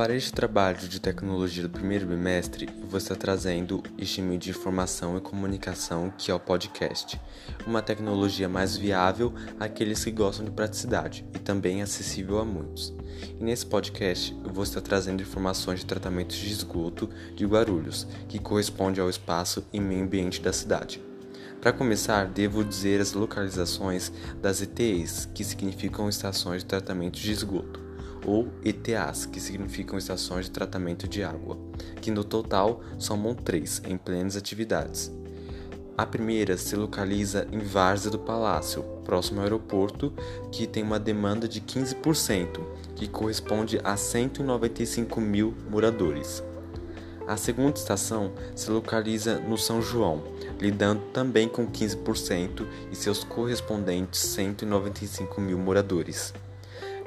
para este trabalho de tecnologia do primeiro bimestre, eu vou estar trazendo este meio de informação e comunicação que é o podcast, uma tecnologia mais viável àqueles que gostam de praticidade e também acessível a muitos. E nesse podcast eu vou estar trazendo informações de tratamentos de esgoto de Guarulhos, que corresponde ao espaço e meio ambiente da cidade. Para começar, devo dizer as localizações das ETEs, que significam estações de tratamento de esgoto ou ETAs, que significam estações de tratamento de água, que no total somam três em plenas atividades. A primeira se localiza em Várzea do Palácio, próximo ao aeroporto, que tem uma demanda de 15%, que corresponde a 195 mil moradores. A segunda estação se localiza no São João, lidando também com 15% e seus correspondentes 195 mil moradores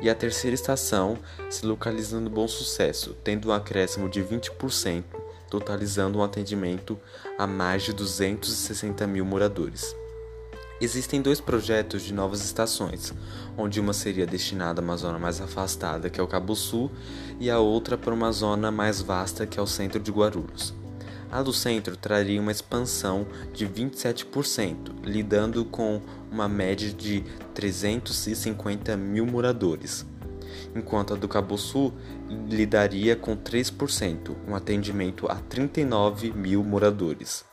e a terceira estação se localiza no Bom Sucesso, tendo um acréscimo de 20%, totalizando um atendimento a mais de 260 mil moradores. Existem dois projetos de novas estações, onde uma seria destinada a uma zona mais afastada, que é o Cabo Sul, e a outra para uma zona mais vasta, que é o centro de Guarulhos. A do centro traria uma expansão de 27%, lidando com uma média de 350 mil moradores, enquanto a do Cabo Sul lidaria com 3%, um atendimento a 39 mil moradores.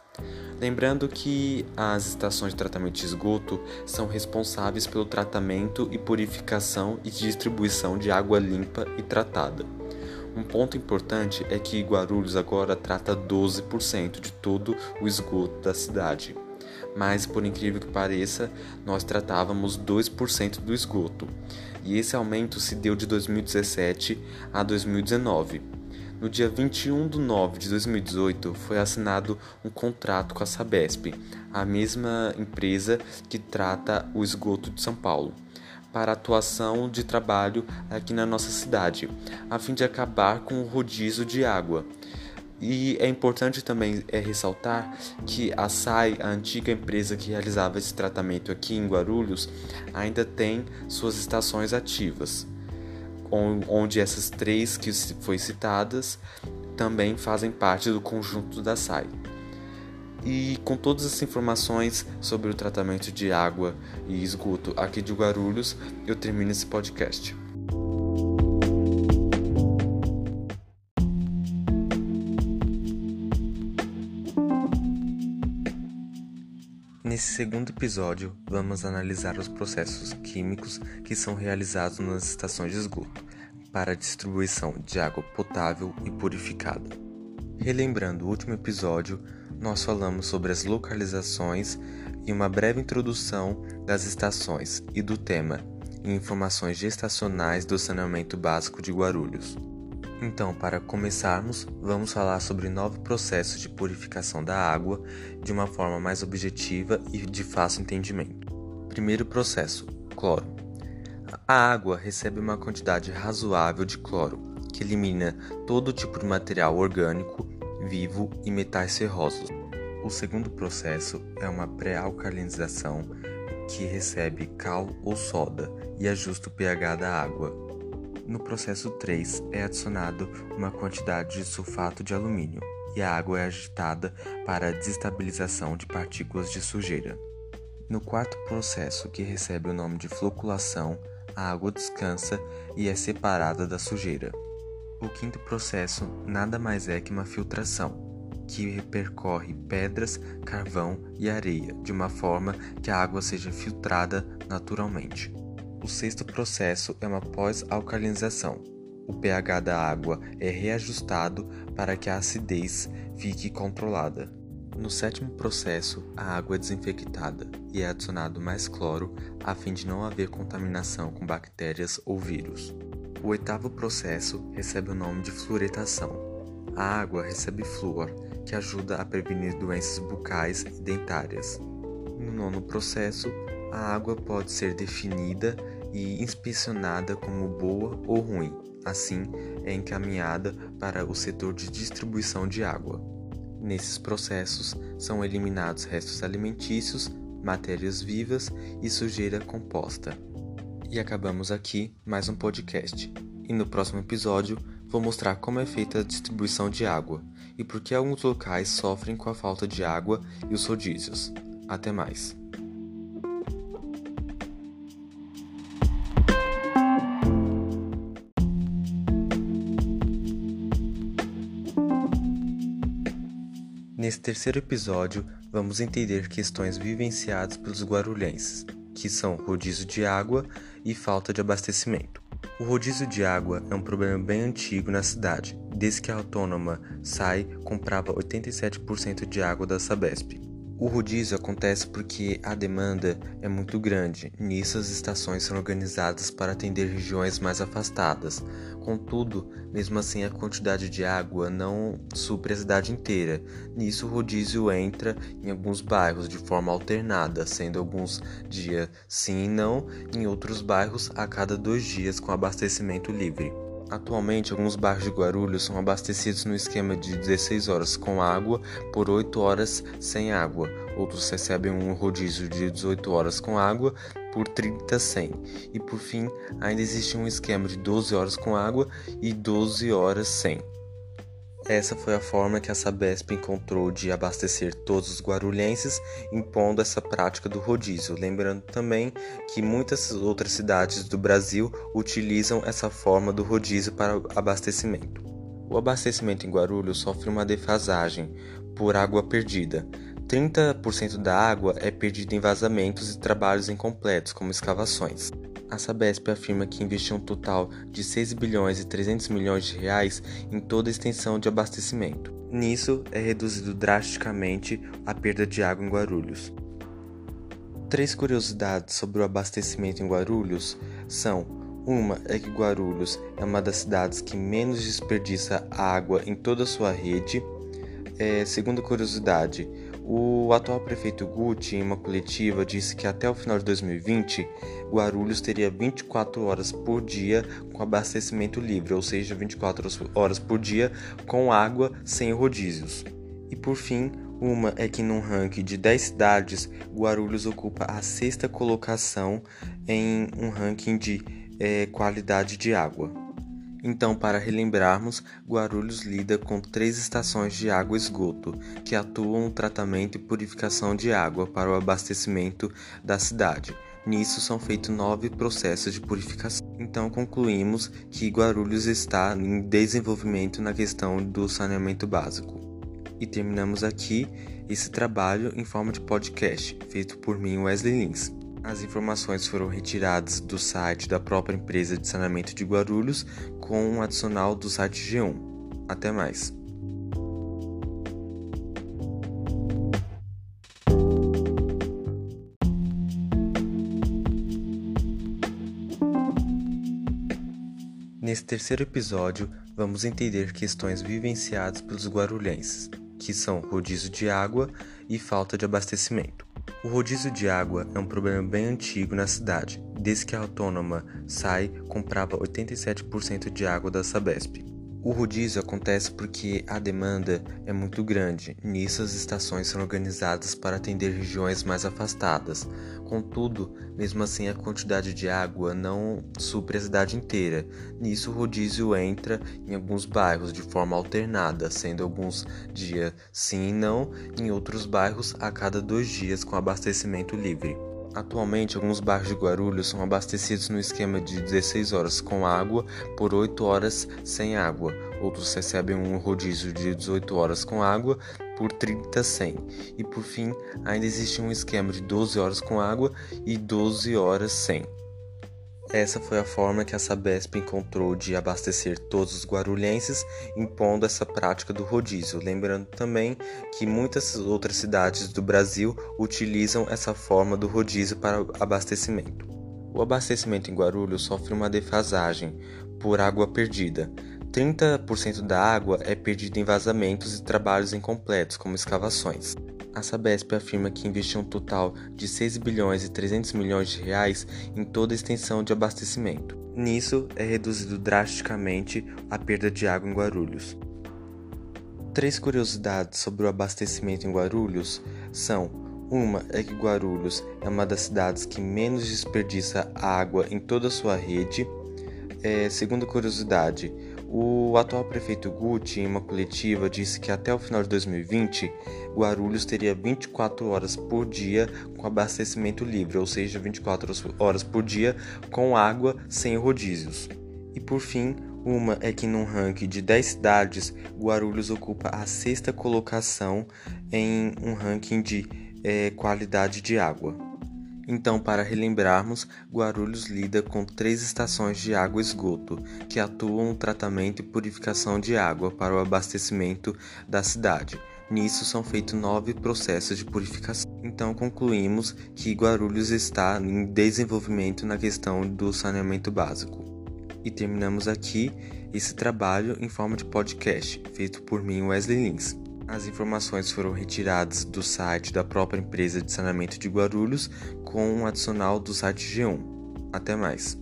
Lembrando que as estações de tratamento de esgoto são responsáveis pelo tratamento e purificação e distribuição de água limpa e tratada. Um ponto importante é que Guarulhos agora trata 12% de todo o esgoto da cidade. Mas, por incrível que pareça, nós tratávamos 2% do esgoto, e esse aumento se deu de 2017 a 2019. No dia 21 de nove de 2018, foi assinado um contrato com a Sabesp, a mesma empresa que trata o esgoto de São Paulo para atuação de trabalho aqui na nossa cidade, a fim de acabar com o rodízio de água. E é importante também é, ressaltar que a SAI, a antiga empresa que realizava esse tratamento aqui em Guarulhos, ainda tem suas estações ativas, onde essas três que foi citadas também fazem parte do conjunto da SAI. E com todas as informações sobre o tratamento de água e esgoto aqui de Guarulhos, eu termino esse podcast. Nesse segundo episódio, vamos analisar os processos químicos que são realizados nas estações de esgoto para a distribuição de água potável e purificada. Relembrando o último episódio, nós falamos sobre as localizações e uma breve introdução das estações e do tema e informações gestacionais do saneamento básico de Guarulhos. Então, para começarmos, vamos falar sobre novo processo de purificação da água de uma forma mais objetiva e de fácil entendimento. Primeiro processo: cloro. A água recebe uma quantidade razoável de cloro, que elimina todo tipo de material orgânico vivo e metais ferrosos. O segundo processo é uma pré-alcalinização que recebe cal ou soda e ajusta o pH da água. No processo 3 é adicionado uma quantidade de sulfato de alumínio e a água é agitada para a desestabilização de partículas de sujeira. No quarto processo, que recebe o nome de floculação, a água descansa e é separada da sujeira. O quinto processo nada mais é que uma filtração, que percorre pedras, carvão e areia de uma forma que a água seja filtrada naturalmente. O sexto processo é uma pós-alcalinização. O pH da água é reajustado para que a acidez fique controlada. No sétimo processo, a água é desinfectada e é adicionado mais cloro a fim de não haver contaminação com bactérias ou vírus. O oitavo processo recebe o nome de fluoretação. A água recebe flúor, que ajuda a prevenir doenças bucais e dentárias. No nono processo, a água pode ser definida e inspecionada como boa ou ruim. Assim, é encaminhada para o setor de distribuição de água. Nesses processos são eliminados restos alimentícios, matérias vivas e sujeira composta. E acabamos aqui mais um podcast. E no próximo episódio vou mostrar como é feita a distribuição de água e por que alguns locais sofrem com a falta de água e os rodízios. Até mais! Nesse terceiro episódio, vamos entender questões vivenciadas pelos guarulhenses, que são rodízio de água e falta de abastecimento. O rodízio de água é um problema bem antigo na cidade. Desde que a autônoma SAI comprava 87% de água da Sabesp. O rodízio acontece porque a demanda é muito grande. Nisso, as estações são organizadas para atender regiões mais afastadas. Contudo, mesmo assim, a quantidade de água não supre a cidade inteira. Nisso, o rodízio entra em alguns bairros de forma alternada, sendo alguns dias sim e não, em outros bairros a cada dois dias com abastecimento livre. Atualmente, alguns bairros de Guarulhos são abastecidos no esquema de 16 horas com água por 8 horas sem água. Outros recebem um rodízio de 18 horas com água por 30 sem. E por fim, ainda existe um esquema de 12 horas com água e 12 horas sem. Essa foi a forma que a Sabesp encontrou de abastecer todos os guarulhenses, impondo essa prática do rodízio. Lembrando também que muitas outras cidades do Brasil utilizam essa forma do rodízio para abastecimento. O abastecimento em Guarulhos sofre uma defasagem por água perdida. 30% da água é perdida em vazamentos e trabalhos incompletos, como escavações. A Sabesp afirma que investiu um total de 6 bilhões e 300 milhões de reais em toda a extensão de abastecimento. Nisso é reduzido drasticamente a perda de água em Guarulhos. Três curiosidades sobre o abastecimento em Guarulhos são: uma é que Guarulhos é uma das cidades que menos desperdiça água em toda a sua rede. É, segunda curiosidade, o atual prefeito Guti, em uma coletiva, disse que até o final de 2020, Guarulhos teria 24 horas por dia com abastecimento livre, ou seja, 24 horas por dia com água sem rodízios. E por fim, uma é que num ranking de 10 cidades, Guarulhos ocupa a sexta colocação em um ranking de é, qualidade de água. Então, para relembrarmos, Guarulhos lida com três estações de água esgoto, que atuam no tratamento e purificação de água para o abastecimento da cidade. Nisso são feitos nove processos de purificação. Então concluímos que Guarulhos está em desenvolvimento na questão do saneamento básico. E terminamos aqui esse trabalho em forma de podcast, feito por mim, Wesley Lins. As informações foram retiradas do site da própria empresa de saneamento de Guarulhos com um adicional do site G1. Até mais. Terceiro episódio, vamos entender questões vivenciadas pelos guarulhenses, que são rodízio de água e falta de abastecimento. O rodízio de água é um problema bem antigo na cidade. Desde que a autônoma SAI comprava 87% de água da Sabesp. O rodízio acontece porque a demanda é muito grande. Nisso, as estações são organizadas para atender regiões mais afastadas. Contudo, mesmo assim, a quantidade de água não supre a cidade inteira. Nisso, o rodízio entra em alguns bairros de forma alternada, sendo alguns dias sim e não, em outros bairros a cada dois dias com abastecimento livre. Atualmente, alguns bairros de Guarulhos são abastecidos no esquema de 16 horas com água por 8 horas sem água. Outros recebem um rodízio de 18 horas com água por 30 sem. E por fim, ainda existe um esquema de 12 horas com água e 12 horas sem. Essa foi a forma que a Sabesp encontrou de abastecer todos os guarulhenses, impondo essa prática do rodízio. Lembrando também que muitas outras cidades do Brasil utilizam essa forma do rodízio para abastecimento. O abastecimento em Guarulhos sofre uma defasagem por água perdida. 30% da água é perdida em vazamentos e trabalhos incompletos, como escavações. A Sabesp afirma que investiu um total de 6 bilhões e 300 milhões de reais em toda a extensão de abastecimento. Nisso é reduzido drasticamente a perda de água em Guarulhos. Três curiosidades sobre o abastecimento em Guarulhos são: uma é que Guarulhos é uma das cidades que menos desperdiça água em toda a sua rede. É, segunda curiosidade, O atual prefeito Guti, em uma coletiva, disse que até o final de 2020, Guarulhos teria 24 horas por dia com abastecimento livre, ou seja, 24 horas por dia com água sem rodízios. E por fim, uma é que num ranking de 10 cidades, Guarulhos ocupa a sexta colocação em um ranking de é, qualidade de água. Então, para relembrarmos, Guarulhos lida com três estações de água esgoto, que atuam no tratamento e purificação de água para o abastecimento da cidade. Nisso são feitos nove processos de purificação. Então concluímos que Guarulhos está em desenvolvimento na questão do saneamento básico. E terminamos aqui esse trabalho em forma de podcast, feito por mim, Wesley Lins. As informações foram retiradas do site da própria empresa de saneamento de Guarulhos com um adicional do site G1. Até mais.